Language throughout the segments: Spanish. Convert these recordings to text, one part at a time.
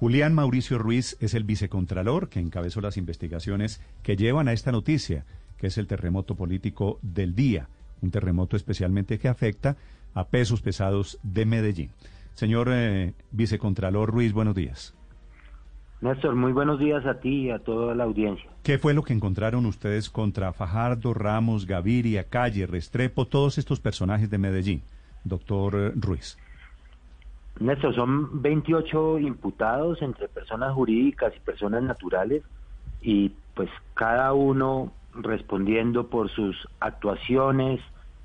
Julián Mauricio Ruiz es el vicecontralor que encabezó las investigaciones que llevan a esta noticia, que es el terremoto político del día, un terremoto especialmente que afecta a pesos pesados de Medellín. Señor eh, vicecontralor Ruiz, buenos días. Néstor, muy buenos días a ti y a toda la audiencia. ¿Qué fue lo que encontraron ustedes contra Fajardo, Ramos, Gaviria, Calle, Restrepo, todos estos personajes de Medellín, doctor eh, Ruiz? Néstor, son 28 imputados entre personas jurídicas y personas naturales y pues cada uno respondiendo por sus actuaciones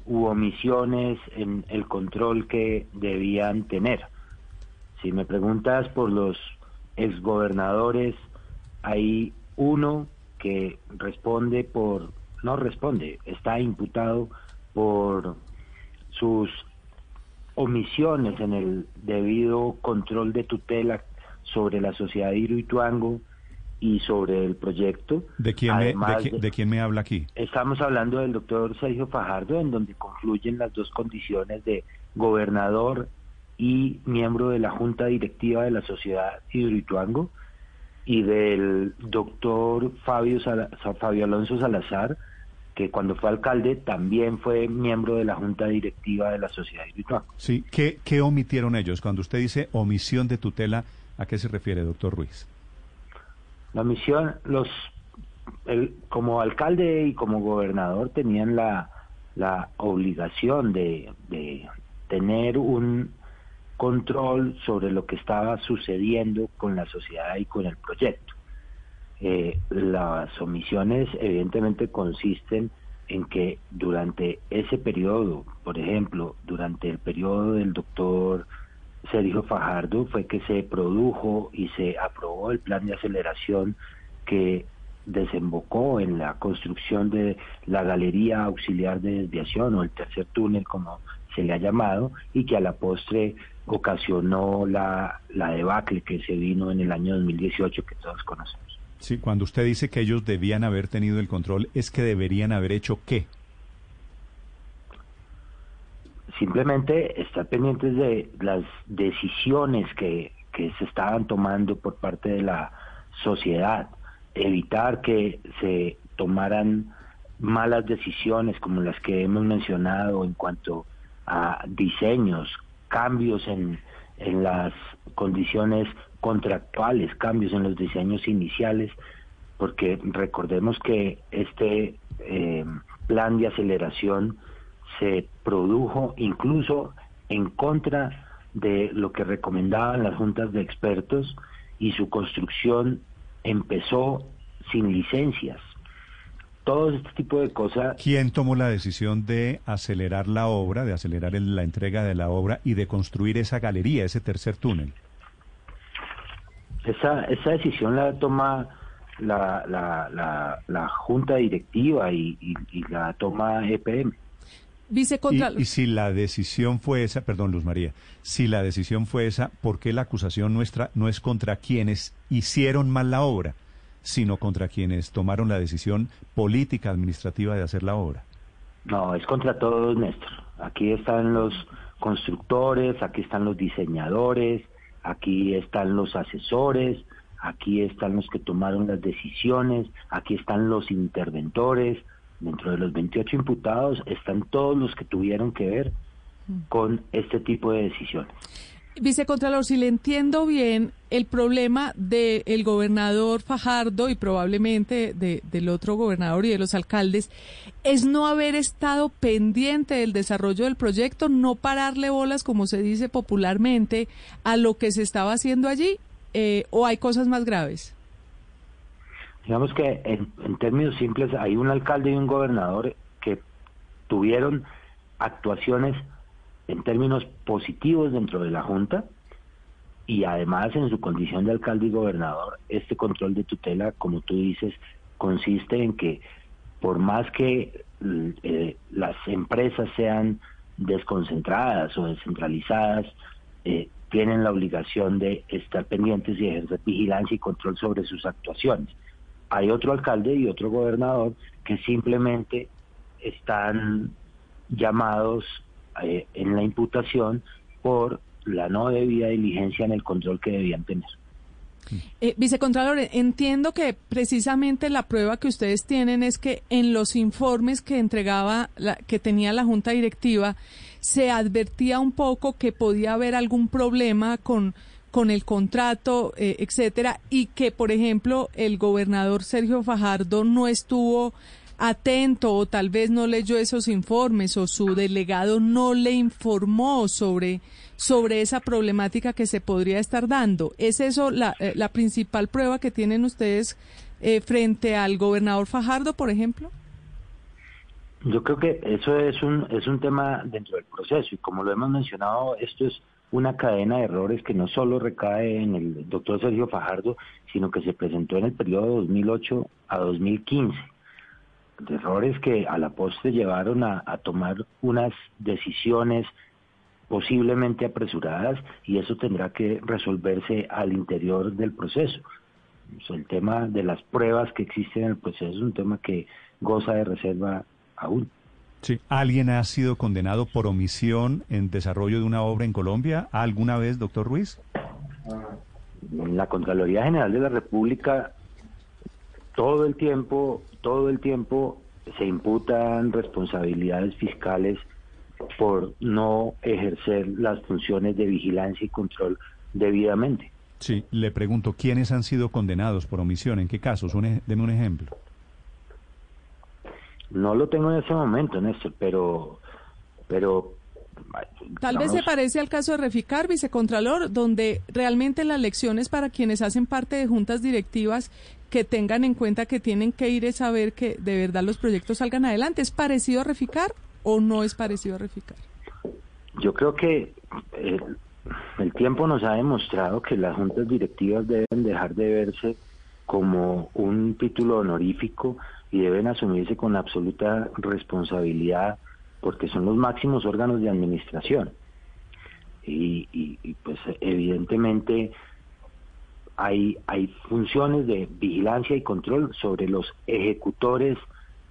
u omisiones en el control que debían tener. Si me preguntas por los exgobernadores, hay uno que responde por, no responde, está imputado por sus omisiones en el debido control de tutela sobre la sociedad de Hidroituango y sobre el proyecto. ¿De quién, me, de, quién me habla aquí? Estamos hablando del doctor Sergio Fajardo, en donde confluyen las dos condiciones de gobernador y miembro de la Junta Directiva de la Sociedad Hidroituango, y del doctor Fabio, Fabio Alonso Salazar, que cuando fue alcalde también fue miembro de la Junta Directiva de la Sociedad Hidroituango. Sí, ¿Qué, ¿qué omitieron ellos? Cuando usted dice omisión de tutela, ¿a qué se refiere, doctor Ruiz? La omisión, los, el, como alcalde y como gobernador tenían la, la obligación de, de tener un control sobre lo que estaba sucediendo con la sociedad y con el proyecto. Eh, las omisiones evidentemente consisten en que durante ese periodo, por ejemplo, durante el periodo del doctor Sergio Fajardo, fue que se produjo y se aprobó el plan de aceleración que desembocó en la construcción de la galería auxiliar de desviación o el tercer túnel como se le ha llamado y que a la postre ocasionó la, la debacle que se vino en el año 2018 que todos conocemos. Sí, cuando usted dice que ellos debían haber tenido el control, ¿es que deberían haber hecho qué? Simplemente estar pendientes de las decisiones que, que se estaban tomando por parte de la sociedad, evitar que se tomaran malas decisiones como las que hemos mencionado en cuanto a diseños, cambios en, en las condiciones contractuales, cambios en los diseños iniciales, porque recordemos que este eh, plan de aceleración se produjo incluso en contra de lo que recomendaban las juntas de expertos y su construcción empezó sin licencias, todo este tipo de cosas. ¿Quién tomó la decisión de acelerar la obra, de acelerar la entrega de la obra y de construir esa galería, ese tercer túnel? Esa, esa decisión la toma la, la, la, junta directiva y, la toma EPM. Vicecontralor. Y, y, si la decisión fue esa, perdón Luz María, si la decisión fue esa, ¿por qué la acusación nuestra no es contra quienes hicieron mal la obra? sino contra quienes tomaron la decisión política administrativa de hacer la obra. No, es contra todos, Néstor. Aquí están los constructores, aquí están los diseñadores, aquí están los asesores, aquí están los que tomaron las decisiones, aquí están los interventores. Dentro de los 28 imputados están todos los que tuvieron que ver mm. con este tipo de decisiones. Vicecontralor, si le entiendo bien, el problema del gobernador Fajardo y probablemente del otro gobernador y de los alcaldes es no haber estado pendiente del desarrollo del proyecto, no pararle bolas, como se dice popularmente, a lo que se estaba haciendo allí, eh, o hay cosas más graves. Digamos que en términos simples hay un alcalde y un gobernador que tuvieron actuaciones en términos positivos dentro de la Junta y además en su condición de alcalde y gobernador, este control de tutela, como tú dices, consiste en que por más que eh, las empresas sean desconcentradas o descentralizadas, eh, tienen la obligación de estar pendientes y ejercer vigilancia y control sobre sus actuaciones. Hay otro alcalde y otro gobernador que simplemente están llamados eh, en la imputación por la no debida diligencia en el control que debían tener. Eh, vicecontralor, entiendo que precisamente la prueba que ustedes tienen es que en los informes que entregaba, la, que tenía la Junta Directiva, se advertía un poco que podía haber algún problema con con el contrato, eh, etcétera, y que, por ejemplo, el gobernador Sergio Fajardo no estuvo atento o tal vez no leyó esos informes o su delegado no le informó sobre, sobre esa problemática que se podría estar dando. ¿Es eso la, eh, la principal prueba que tienen ustedes eh, frente al gobernador Fajardo, por ejemplo? Yo creo que eso es un, es un tema dentro del proceso y como lo hemos mencionado, esto es una cadena de errores que no solo recae en el doctor Sergio Fajardo, sino que se presentó en el periodo 2008 a 2015. Errores que a la postre llevaron a, tomar unas decisiones posiblemente apresuradas y eso tendrá que resolverse al interior del proceso. el tema de las pruebas que existen en el proceso es un tema que goza de reserva aún. Sí. ¿Alguien ha sido condenado por omisión en desarrollo de una obra en Colombia alguna vez, doctor Ruiz? La Contraloría General de la República todo el tiempo, todo el tiempo se imputan responsabilidades fiscales por no ejercer las funciones de vigilancia y control debidamente. Sí, le pregunto, ¿quiénes han sido condenados por omisión? ¿En qué casos? deme un ejemplo. No lo tengo en ese momento, Néstor, pero, pero Tal vez se parece al caso de Reficar, vicecontralor, donde realmente las lecciones para quienes hacen parte de juntas directivas que tengan en cuenta que tienen que ir a saber que de verdad los proyectos salgan adelante. ¿Es parecido a Reficar o no es parecido a Reficar? Yo creo que eh, el tiempo nos ha demostrado que las juntas directivas deben dejar de verse como un título honorífico y deben asumirse con absoluta responsabilidad porque son los máximos órganos de administración. Y, pues evidentemente hay, hay funciones de vigilancia y control sobre los ejecutores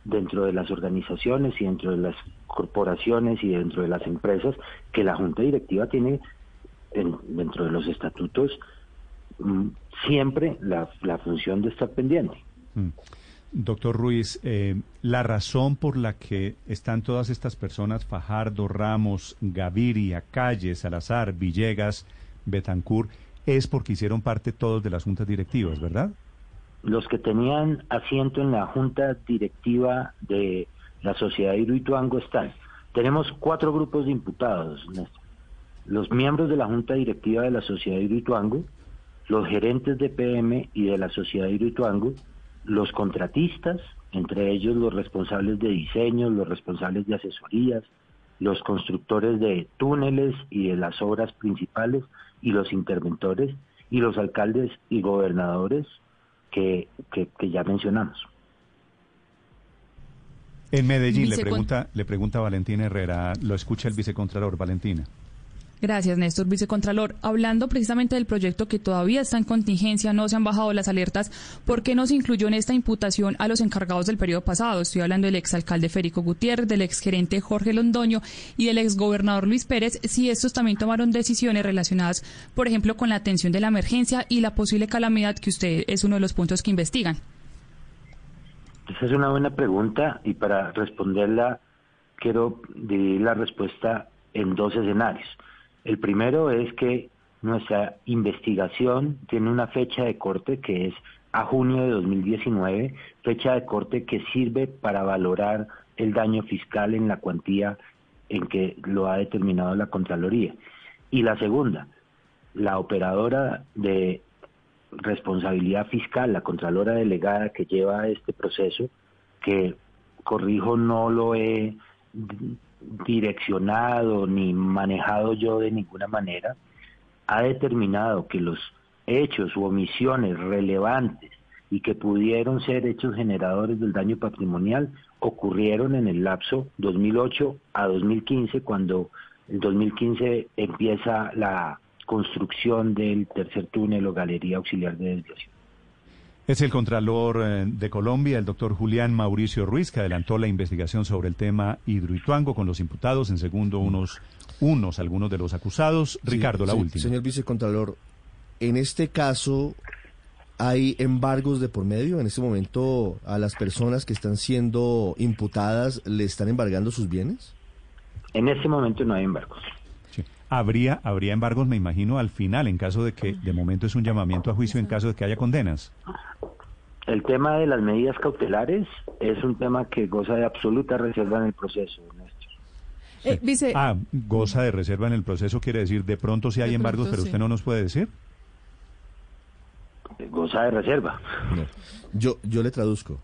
dentro de las organizaciones y dentro de las corporaciones y dentro de las empresas que la Junta Directiva tiene dentro de los estatutos mm, siempre la, la función de estar pendiente. Mm. Doctor Ruiz, eh, la razón por la que están todas estas personas, Fajardo, Ramos, Gaviria, Calle, Salazar, Villegas, Betancur, es porque hicieron parte todos de las juntas directivas, ¿verdad? Los que tenían asiento en la junta directiva de la sociedad Hidroituango están. Tenemos cuatro grupos de imputados, Los miembros de la junta directiva de la sociedad Hidroituango, los gerentes de PM y de la sociedad Hidroituango, los contratistas, entre ellos los responsables de diseño, los responsables de asesorías, los constructores de túneles y de las obras principales y los interventores y los alcaldes y gobernadores que, que, ya mencionamos. En Medellín le pregunta, le pregunta Valentina Herrera, lo escucha el vicecontralor Valentina. Gracias, Néstor, vicecontralor. Hablando precisamente del proyecto que todavía está en contingencia, no se han bajado las alertas, ¿por qué no se incluyó en esta imputación a los encargados del periodo pasado? Estoy hablando del exalcalde Federico Gutiérrez, del exgerente Jorge Londoño y del exgobernador Luis Pérez, si estos también tomaron decisiones relacionadas, por ejemplo, con la atención de la emergencia y la posible calamidad que usted es uno de los puntos que investigan. Esa es una buena pregunta y para responderla quiero dividir la respuesta en dos escenarios. El primero es que nuestra investigación tiene una fecha de corte que es a junio de 2019, fecha de corte que sirve para valorar el daño fiscal en la cuantía en que lo ha determinado la Contraloría. Y la segunda, la operadora de responsabilidad fiscal, la Contralora delegada que lleva este proceso, que corrijo no lo he direccionado ni manejado yo de ninguna manera, ha determinado que los hechos u omisiones relevantes y que pudieron ser hechos generadores del daño patrimonial ocurrieron en el lapso 2008 a 2015, cuando en 2015 empieza la construcción del tercer túnel o galería auxiliar de desviación. Es el Contralor eh, de Colombia, el doctor Julián Mauricio Ruiz, que adelantó la investigación sobre el tema Hidroituango con los imputados, en segundo unos, unos algunos de los acusados. Ricardo, la última. Señor Vicecontralor, en este caso, ¿Hay embargos de por medio? En este momento, a las personas que están siendo imputadas, ¿le están embargando sus bienes? En este momento no hay embargos. Habría, habría embargos, me imagino, al final, en caso de que de momento es un llamamiento a juicio, en caso de que haya condenas. El tema de las medidas cautelares es un tema que goza de absoluta reserva en el proceso, Néstor. Eh, vice, Ah, goza de reserva en el proceso, quiere decir, de pronto sí hay De embargos, pronto pero sí. usted no nos puede decir. Goza de reserva. No. Yo, yo le traduzco.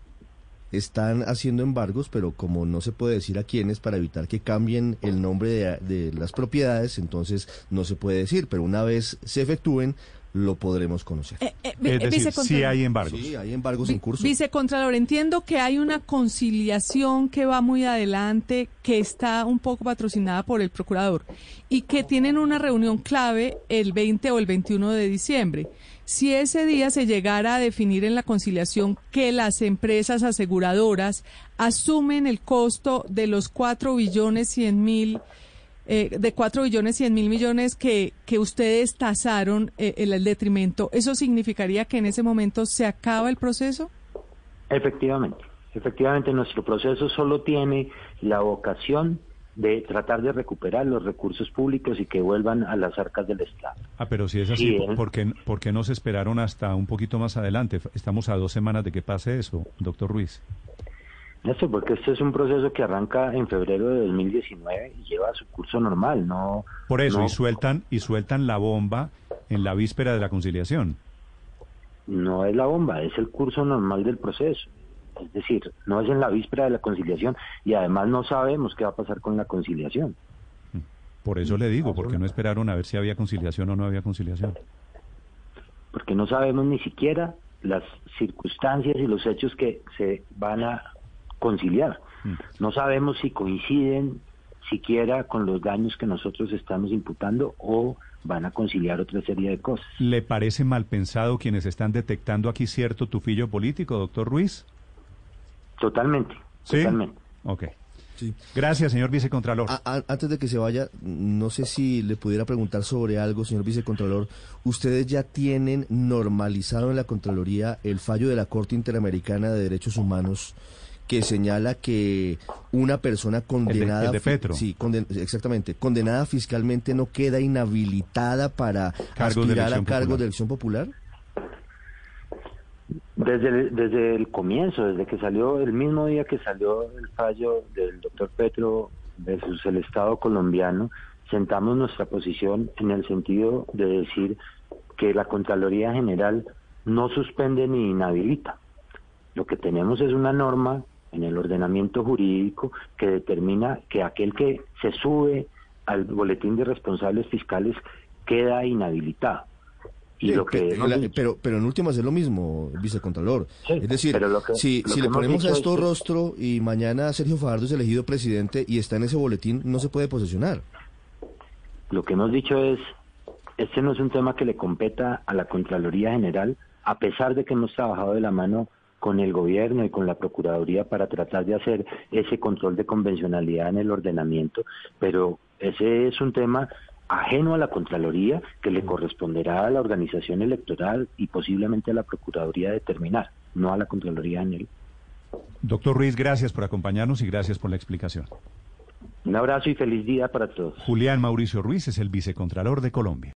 Están haciendo embargos, pero como no se puede decir a quiénes para evitar que cambien el nombre de, de las propiedades, entonces no se puede decir. Pero una vez se efectúen, lo podremos conocer. eh, eh, Es eh, decir, sí vicecontralor. hay embargos. Sí, hay embargos Vi- en curso. Vicecontralor, entiendo que hay una conciliación que va muy adelante, que está un poco patrocinada por el procurador y que tienen una reunión clave el 20 o el 21 de diciembre. Si ese día se llegara a definir en la conciliación que las empresas aseguradoras asumen el costo de los 4 billones 100 mil eh, de 4 billones 100 mil millones que, que ustedes tasaron eh, el, el detrimento, ¿eso significaría que en ese momento se acaba el proceso? Efectivamente, efectivamente nuestro proceso solo tiene la vocación de tratar de recuperar los recursos públicos y que vuelvan a las arcas del Estado. Ah, pero si es así, Sí, ¿por- ¿eh? ¿por qué, por qué no se esperaron hasta un poquito más adelante? Estamos a dos semanas de que pase eso, doctor Ruiz. Néstor, porque este es un proceso que arranca en febrero de 2019 y lleva su curso normal, no... Por eso, no- y sueltan y sueltan la bomba en la víspera de la conciliación. no es la bomba, es el curso normal del proceso. Es decir, no es en la víspera de la conciliación y además no sabemos qué va a pasar con la conciliación. Por eso le digo, porque no esperaron a ver si había conciliación o no había conciliación. porque no sabemos ni siquiera las circunstancias y los hechos que se van a conciliar. Mm. No sabemos si coinciden siquiera con los daños que nosotros estamos imputando o van a conciliar otra serie de cosas. ¿Le parece mal pensado quienes están detectando aquí cierto tufillo político, doctor Ruiz? Totalmente, ¿Sí? totalmente. Ok. Sí. Gracias, señor vicecontralor. A- a- antes de que se vaya, no sé si le pudiera preguntar sobre algo, señor vicecontralor. ¿Ustedes ya tienen normalizado en la Contraloría el fallo de la Corte Interamericana de Derechos Humanos que señala que una persona condenada... el de fi- Petro. Sí, conden- exactamente. Condenada fiscalmente no queda inhabilitada para Cargos de aspirar a cargos popular. de elección popular. Desde el, desde el comienzo, desde que salió, el mismo día que salió el fallo del doctor Petro versus el Estado colombiano, sentamos nuestra posición en el sentido de decir que la Contraloría General no suspende ni inhabilita. Lo que tenemos es una norma en el ordenamiento jurídico que determina que aquel que se sube al boletín de responsables fiscales queda inhabilitado. Y Sí, lo que pe- hemos la- dicho- pero, pero en últimas es lo mismo, vicecontralor. Sí, es decir, que- si, si le ponemos a esto es rostro y mañana Sergio Fajardo es elegido presidente y está en ese boletín, no se puede posesionar. Lo que hemos dicho es, este no es un tema que le competa a la Contraloría General, a pesar de que hemos trabajado de la mano con el gobierno y con la Procuraduría para tratar de hacer ese control de convencionalidad en el ordenamiento, pero ese es un tema ajeno a la Contraloría que le corresponderá a la organización electoral y posiblemente a la Procuraduría determinar, no a la Contraloría General. Doctor Ruiz, gracias por acompañarnos y gracias por la explicación. Un abrazo y feliz día para todos. Julián Mauricio Ruiz es el vicecontralor de Colombia.